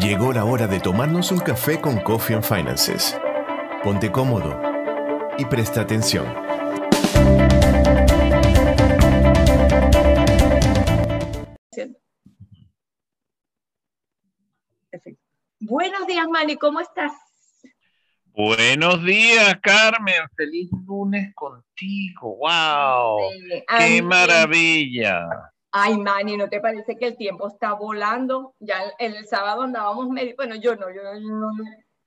Llegó la hora de tomarnos un café con Coffee and Finances. Ponte cómodo y presta atención. Buenos días, Manny, ¿cómo estás? Buenos días, Carmen. Feliz lunes contigo. ¡Wow! ¡Qué maravilla! Ay, Manny, ¿no te parece que el tiempo está volando? Ya el, sábado andábamos medio, bueno, yo no, yo no,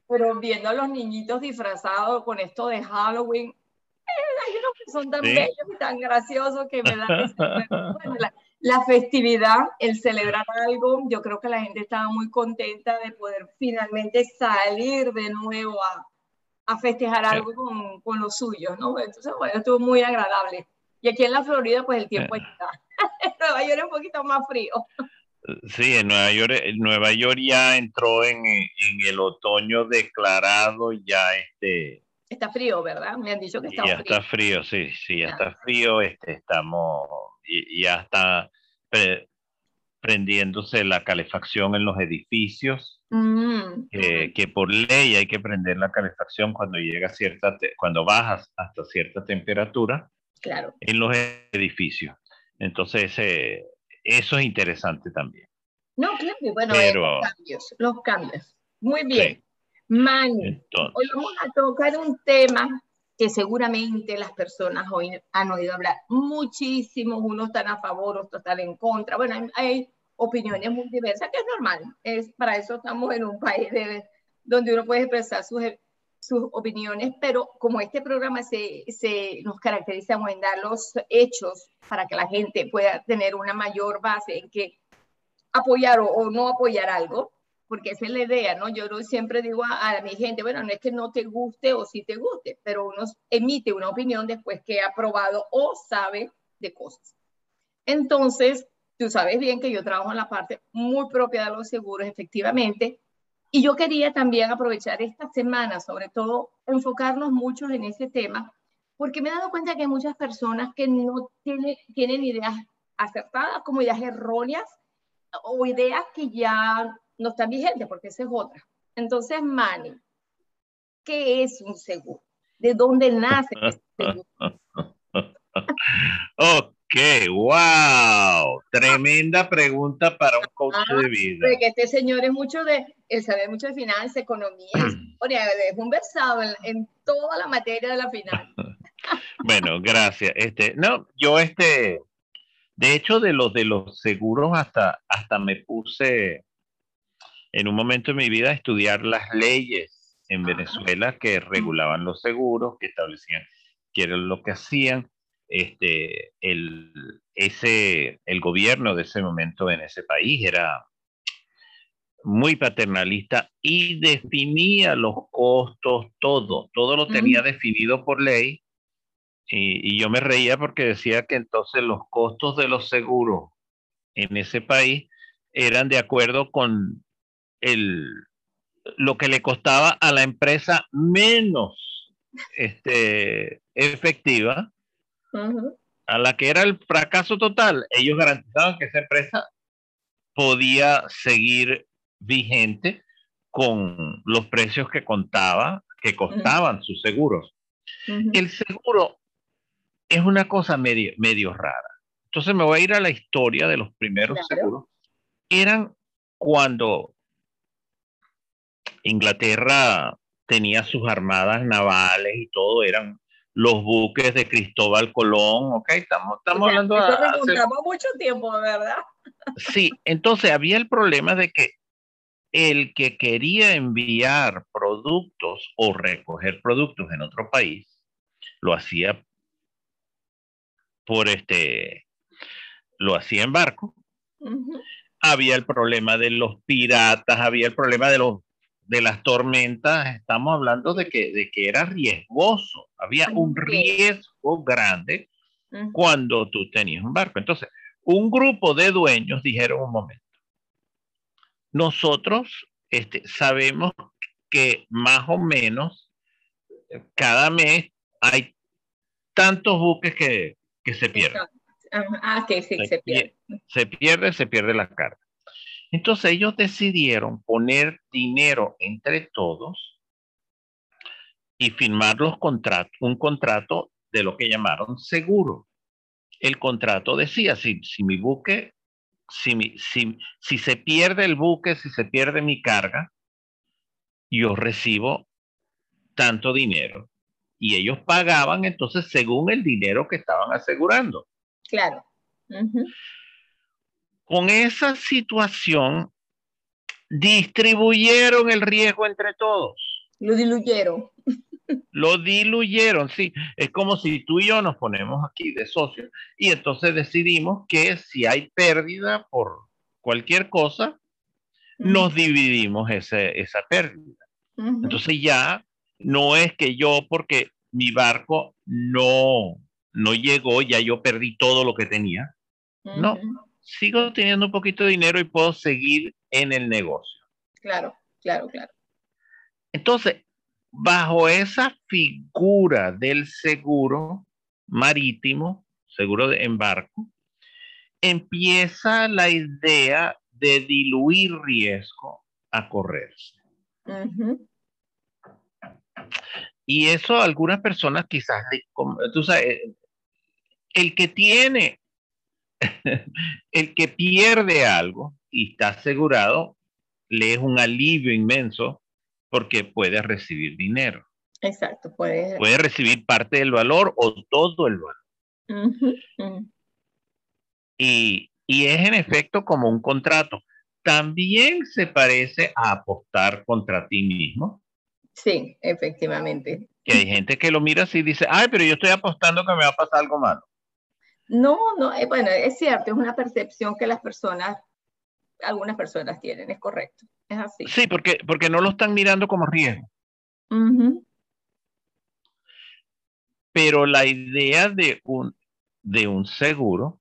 pero viendo a los niñitos disfrazados con esto de Halloween, eh, hay unos que son tan bellos y tan graciosos que me dan bueno, la, la, festividad, el celebrar algo, yo creo que la gente estaba muy contenta de poder finalmente salir de nuevo a, a festejar algo con, con los suyos, ¿no? Entonces, bueno, estuvo muy agradable. Y aquí en la Florida, pues el tiempo está. En Nueva York es un poquito más frío. Sí, en Nueva York, Nueva York ya entró en, en, el otoño declarado, ya este... Está frío, ¿verdad? Me han dicho que está ya frío. Ya está frío, sí, sí, ya, está frío, este, estamos, ya está prendiéndose la calefacción en los edificios, mm, que por ley hay que prender la calefacción cuando llega cierta, cuando bajas hasta cierta temperatura claro. en los edificios. Entonces, eh, eso es interesante también. No, claro, bueno, los cambios, los cambios. Muy bien. Mani, hoy vamos a tocar un tema que seguramente las personas hoy han oído hablar muchísimo, unos están a favor, otros están en contra. Bueno, hay, opiniones muy diversas, que es normal. Es, para eso estamos en un país donde uno puede expresar sus, sus opiniones, pero como este programa se, se, nos caracteriza en dar los hechos para que la gente pueda tener una mayor base en que apoyar o, no apoyar algo, porque esa es la idea, ¿no? Yo siempre digo a, a, mi gente, bueno, no es que no te guste o sí te guste, pero uno emite una opinión después que ha probado o sabe de cosas. Entonces, tú sabes bien que yo trabajo en la parte muy propia de los seguros, efectivamente, y yo quería también aprovechar esta semana, sobre todo, enfocarnos mucho en ese tema, porque me he dado cuenta que hay muchas personas que no tienen, tienen ideas acertadas como ideas erróneas o ideas que ya no están vigentes, porque esa es otra. Entonces, Manny, ¿qué es un seguro? ¿De dónde nace este seguro? ok, wow, tremenda pregunta para un coach ah, de vida. Porque este señor es mucho de, él sabe mucho de finanzas, economía, es un versado en, en, toda la materia de la finanza. bueno, gracias. Este, no, yo este, de hecho de los de los seguros hasta, hasta me puse en un momento de mi vida a estudiar las leyes en Venezuela que regulaban los seguros, que establecían qué era lo que hacían. Este, el, ese, el gobierno de ese momento en ese país era muy paternalista y definía los costos, todo, todo lo tenía definido por ley. Y, y, yo me reía porque decía que entonces los costos de los seguros en ese país eran de acuerdo con el, lo que le costaba a la empresa menos este, efectiva, a la que era el fracaso total. Ellos garantizaban que esa empresa podía seguir vigente con los precios que contaba, que costaban sus seguros. El seguro es una cosa medio, medio rara. Entonces me voy a ir a la historia de los primeros seguros. Eran cuando Inglaterra tenía sus armadas navales y todo, eran los buques de Cristóbal Colón, ok, estamos, estamos hablando de... Hace... mucho tiempo, ¿verdad? Sí, entonces había el problema de que el que quería enviar productos o recoger productos en otro país, lo hacía por este, lo hacía en barco. Uh -huh. Había el problema de los piratas, había el problema de los de las tormentas, estamos hablando de que, de que era riesgoso, había un riesgo grande cuando tú tenías un barco. Entonces, un grupo de dueños dijeron un momento, nosotros este, sabemos que más o menos cada mes hay tantos buques que, que se pierden. Ah, que sí, se, se pierde. Se pierde, se pierde la carga. Entonces ellos decidieron poner dinero entre todos y firmar los contratos, un contrato de lo que llamaron seguro. El contrato decía, si, si mi buque, si, si, si se pierde el buque, si se pierde mi carga, yo recibo tanto dinero. Y ellos pagaban entonces según el dinero que estaban asegurando. Claro. Con esa situación, distribuyeron el riesgo entre todos. Lo diluyeron. Lo diluyeron, sí. Es como si tú y yo nos ponemos aquí de socios y entonces decidimos que si hay pérdida por cualquier cosa, nos dividimos ese, esa pérdida. Entonces ya no es que yo, porque mi barco no, no llegó, ya yo perdí todo lo que tenía. No, sigo teniendo un poquito de dinero y puedo seguir en el negocio. Claro, claro, claro. Entonces, bajo esa figura del seguro marítimo, seguro de embarco, empieza la idea de diluir riesgo a correrse. Y eso algunas personas quizás, tú sabes, el que tiene, el que pierde algo y está asegurado, le es un alivio inmenso porque puede recibir dinero. Exacto, puede. Puede recibir parte del valor o todo el valor. Y, y es en efecto como un contrato. También se parece a apostar contra ti mismo. Sí, efectivamente. Que hay gente que lo mira así y dice, ay, pero yo estoy apostando que me va a pasar algo malo. No, no, eh, bueno, es cierto, es una percepción que las personas, algunas personas tienen, es correcto, es así. Sí, porque, porque no lo están mirando como riesgo. Pero la idea de un, de un seguro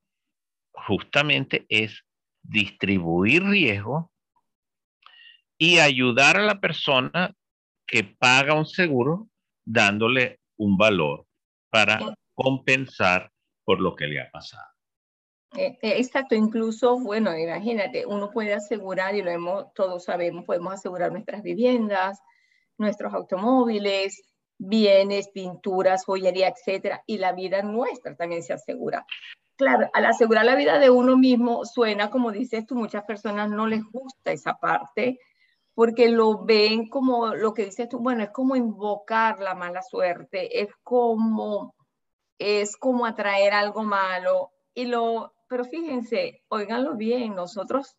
justamente es distribuir riesgo y ayudar a la persona que paga un seguro dándole un valor para compensar por lo que le ha pasado. Eh, eh, exacto, incluso, bueno, imagínate, uno puede asegurar, y lo hemos, todos sabemos, podemos asegurar nuestras viviendas, nuestros automóviles, bienes, pinturas, joyería, etcétera, y la vida nuestra también se asegura. Claro, al asegurar la vida de uno mismo, suena como dices tú, muchas personas no les gusta esa parte, porque lo ven como lo que dices tú, bueno, es como invocar la mala suerte, es como, es como atraer algo malo. Y lo, pero fíjense, oiganlo bien, nosotros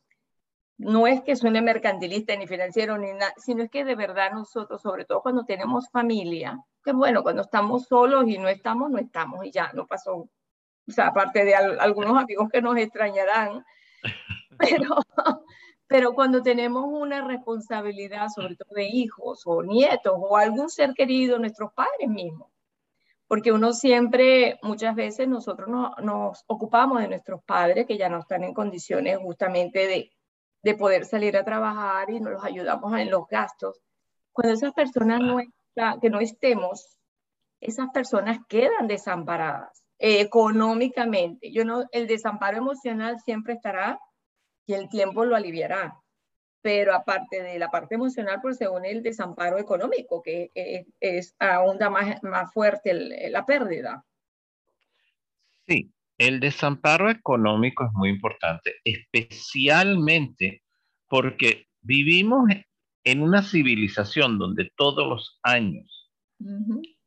no es que suene mercantilista ni financiero ni nada, sino es que de verdad nosotros, sobre todo cuando tenemos familia, que bueno, cuando estamos solos y no estamos, no estamos y ya, no pasó. O sea, aparte de algunos amigos que nos extrañarán, pero pero cuando tenemos una responsabilidad, sobre todo de hijos o nietos o algún ser querido, nuestros padres mismos, porque uno siempre, muchas veces nosotros nos ocupamos de nuestros padres que ya no están en condiciones justamente de, de poder salir a trabajar y nos los ayudamos en los gastos. Cuando esas personas no están, que no estemos, esas personas quedan desamparadas eh, económicamente. Yo no, el desamparo emocional siempre estará y el tiempo lo aliviará. Pero aparte de la parte emocional, pues según el desamparo económico, que es, aún más, más fuerte la pérdida. Sí, el desamparo económico es muy importante, especialmente porque vivimos en una civilización donde todos los años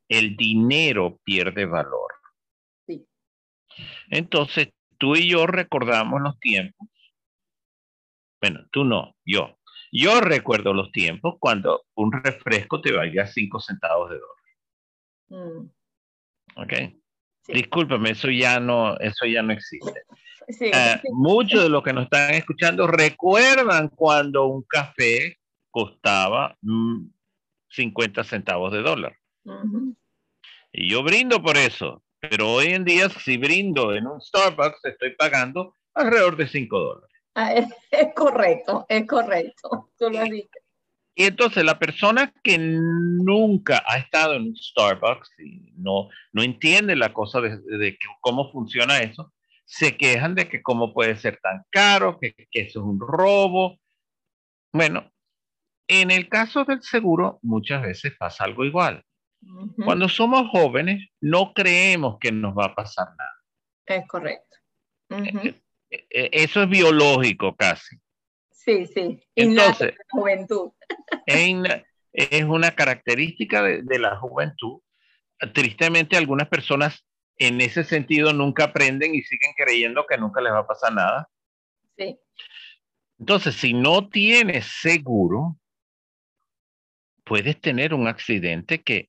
el dinero pierde valor. Sí. Entonces, tú y yo recordamos los tiempos bueno, tú no, yo. Yo recuerdo los tiempos cuando un refresco te valía 5 centavos de dólar. Mm. ¿Ok? Discúlpame, eso ya no, eso ya no existe. Eh, muchos de los que nos están escuchando recuerdan cuando un café costaba 50 mm, centavos de dólar. Y yo brindo por eso, pero hoy en día si brindo en un Starbucks estoy pagando alrededor de 5 dólares. Ah, es, correcto, es correcto. Tú lo has dicho. Y entonces la persona que nunca ha estado en Starbucks y no, no entiende la cosa de, cómo funciona eso, se quejan de que cómo puede ser tan caro, que, que eso es un robo. Bueno, en el caso del seguro, muchas veces pasa algo igual. Cuando somos jóvenes, no creemos que nos va a pasar nada. Es correcto. Eso es biológico casi. Sí, sí. Entonces, juventud. es una característica de, la juventud. Tristemente, algunas personas en ese sentido nunca aprenden y siguen creyendo que nunca les va a pasar nada. Sí. Entonces, si no tienes seguro, puedes tener un accidente que,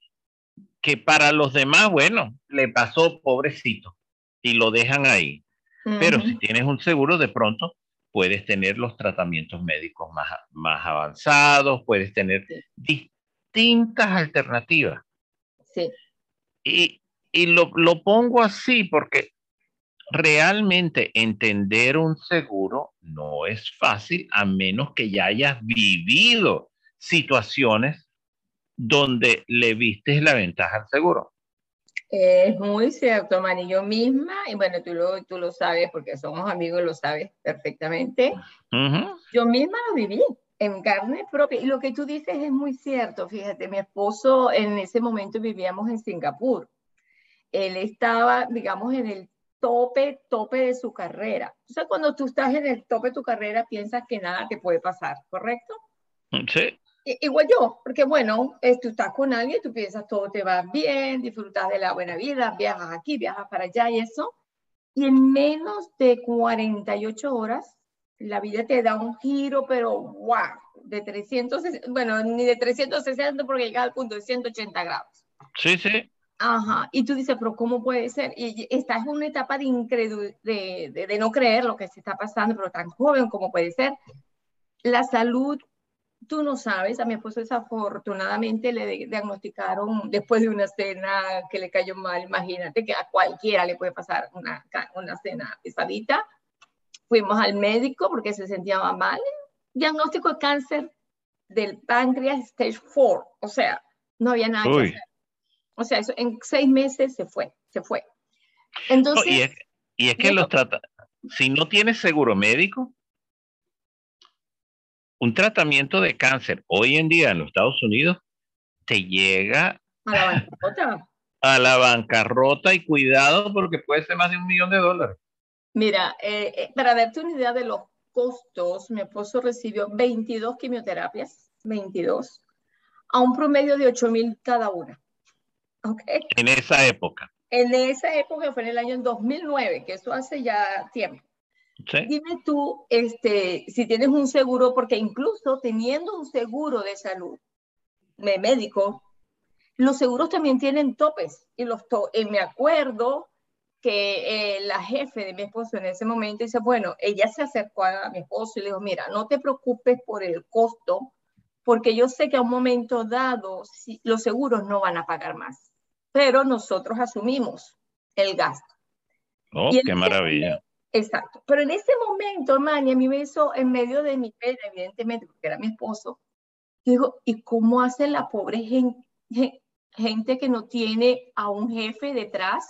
que para los demás, bueno, le pasó pobrecito y lo dejan ahí. Pero si tienes un seguro, de pronto puedes tener los tratamientos médicos más, más avanzados, puedes tener distintas alternativas. Sí. Y, y lo, lo pongo así porque realmente entender un seguro no es fácil a menos que ya hayas vivido situaciones donde le viste la ventaja al seguro. Es muy cierto, Mani. Yo misma, y bueno, tú lo, tú lo sabes porque somos amigos, lo sabes perfectamente. Yo misma lo viví en carne propia. Y lo que tú dices es muy cierto. Fíjate, mi esposo en ese momento vivíamos en Singapur. Él estaba, digamos, en el tope, tope de su carrera. O sea, cuando tú estás en el tope de tu carrera, piensas que nada te puede pasar, ¿correcto? Sí. Igual yo, porque bueno, tú estás con alguien, tú piensas todo te va bien, disfrutas de la buena vida, viajas aquí, viajas para allá y eso. Y en menos de 48 horas, la vida te da un giro, pero wow, de 360, bueno, ni de 360 porque llega al punto de 180 grados. Sí, sí. Ajá, y tú dices, pero ¿cómo puede ser? Y estás en una etapa de incredulidad, de, de, de, no creer lo que se está pasando, pero tan joven como puede ser. La salud tú no sabes, a mi esposo desafortunadamente le diagnosticaron después de una cena que le cayó mal, imagínate que a cualquiera le puede pasar una, una cena pesadita. Fuimos al médico porque se sentía mal, diagnóstico de cáncer del páncreas stage 4, o sea, no había nada que hacer. O sea, eso, en seis meses se fue, se fue. Entonces, y, es, y es que los trata, si no tienes seguro médico, un tratamiento de cáncer hoy en día en los Estados Unidos te llega a la bancarrota. A la bancarrota y cuidado porque puede ser más de un millón de dólares. Mira, eh, eh, para darte una idea de los costos, mi esposo recibió 22 quimioterapias, 22, a un promedio de 8 mil cada una. ¿Okay? En esa época. En esa época fue en el año 2009, que eso hace ya tiempo. Dime tú, este, si tienes un seguro, porque incluso teniendo un seguro de salud de médico, los seguros también tienen topes. Y los me acuerdo que eh, la jefe de mi esposo en ese momento dice, bueno, ella se acercó a mi esposo y le dijo, mira, no te preocupes por el costo, porque yo sé que a un momento dado si, los seguros no van a pagar más, pero nosotros asumimos el gasto. Oh, qué maravilla. Exacto. Pero en ese momento, Mani, a mí me hizo en medio de mi pena, evidentemente, porque era mi esposo. Digo, ¿y cómo hace la pobre gente, que no tiene a un jefe detrás,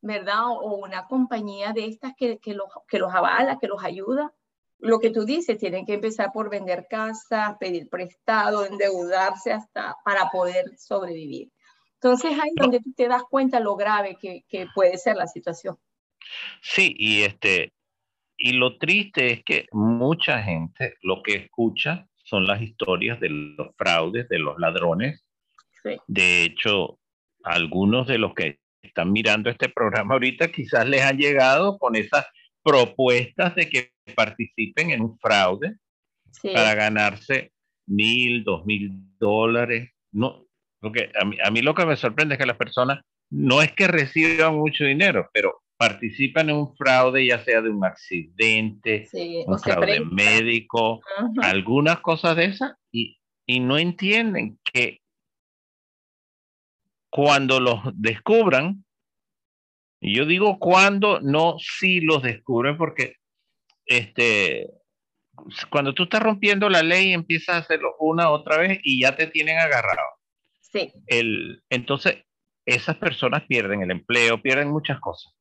¿verdad? O una compañía de estas que, que, los, que los avala, que los ayuda. Lo que tú dices, tienen que empezar por vender casas, pedir prestado, endeudarse hasta para poder sobrevivir. Entonces ahí es donde tú te das cuenta lo grave que puede ser la situación. Sí, y este, y lo triste es que mucha gente lo que escucha son las historias de los fraudes, de los ladrones. De hecho, algunos de los que están mirando este programa ahorita quizás les han llegado con esas propuestas de que participen en un fraude para ganarse mil, dos mil dólares. No, porque a mí, a mí lo que me sorprende es que las personas no es que reciban mucho dinero, pero participan en un fraude, ya sea de un accidente, un fraude médico, algunas cosas de esas, y, y no entienden que cuando los descubran, y yo digo cuando, no si los descubren, porque este, cuando tú estás rompiendo la ley, empiezas a hacerlo una otra vez y ya te tienen agarrado. Sí. El, entonces, esas personas pierden el empleo, pierden muchas cosas.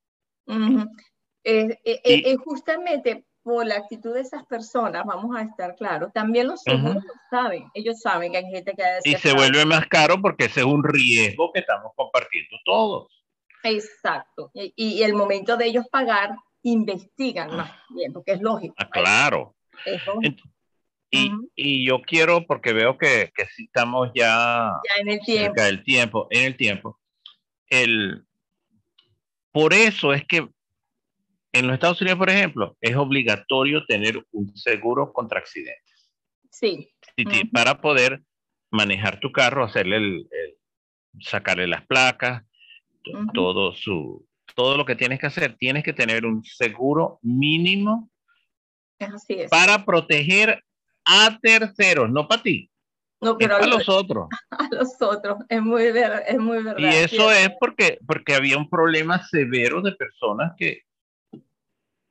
Es, justamente por la actitud de esas personas, vamos a estar claros, también los seguros lo saben, ellos saben que hay gente que... Y se vuelve más caro porque ese es un riesgo que estamos compartiendo todos. Exacto. Y, el momento de elos pagar, investigan más bien, porque es lógico. Ah, claro. Y, y, yo quiero, porque veo que, que sí estamos ya, ya en el tiempo. del tiempo, en el tiempo, el, por eso es que en los Estados Unidos, por ejemplo, es obligatorio tener un seguro contra accidentes. Sí. Para poder manejar tu carro, hacerle el, sacarle las placas, todo su todo lo que tienes que hacer, tienes que tener un seguro mínimo Así es. para proteger a terceros, no para ti. No, pero a los otros. A los otros, es muy, es muy verdad. Y eso es porque, porque había un problema severo de personas que,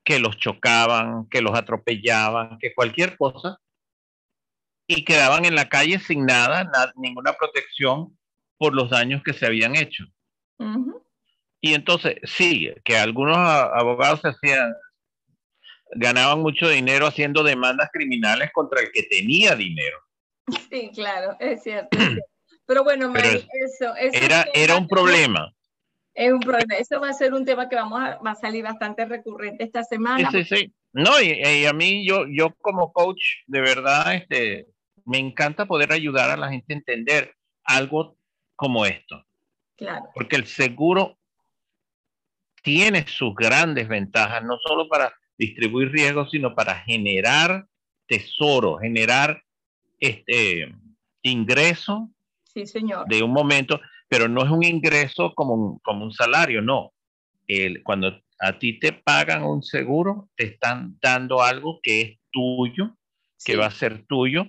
que los chocaban, que los atropellaban, que cualquier cosa, y quedaban en la calle sin nada, ninguna protección por los daños que se habían hecho. Y entonces, sí, que algunos abogados se hacían, ganaban mucho dinero haciendo demandas criminales contra el que tenía dinero. Sí, claro, es cierto. Pero bueno, eso, era, era un problema. Es un problema. Eso va a ser un tema que vamos a, va a salir bastante recurrente esta semana. Sí, sí, sí. No, y, a mí, yo, yo como coach, de verdad, este, me encanta poder ayudar a la gente a entender algo como esto. Claro. Porque el seguro tiene sus grandes ventajas, no solo para distribuir riesgos, sino para generar tesoro, generar este ingreso sí, señor. de un momento pero no es un ingreso como un, como un salario, no. El, cuando a ti te pagan un seguro, te están dando algo que es tuyo, que va a ser tuyo.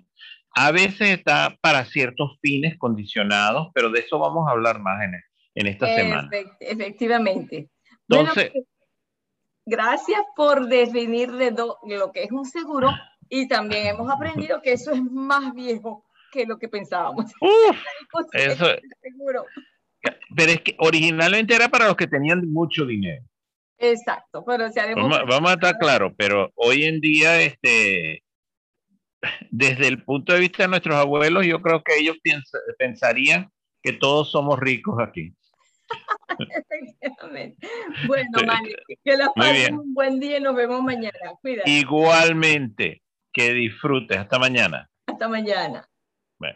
A veces está para ciertos fines condicionados, pero de eso vamos a hablar más en, en esta semana. Efectivamente. Entonces, pues, gracias por definir de lo que es un seguro y también hemos aprendido que eso es más viejo que lo que pensábamos. eso, seguro. Pero es que originalmente era para los que tenían mucho dinero. Exacto, pero si vamos, vamos, a estar claros, pero hoy en día, este, desde el punto de vista de nuestros abuelos, yo creo que ellos pensarían que todos somos ricos aquí. bueno, Manny, que la pasen un buen día y nos vemos mañana. Cuídate. Igualmente, que disfrutes. Hasta mañana. Hasta mañana.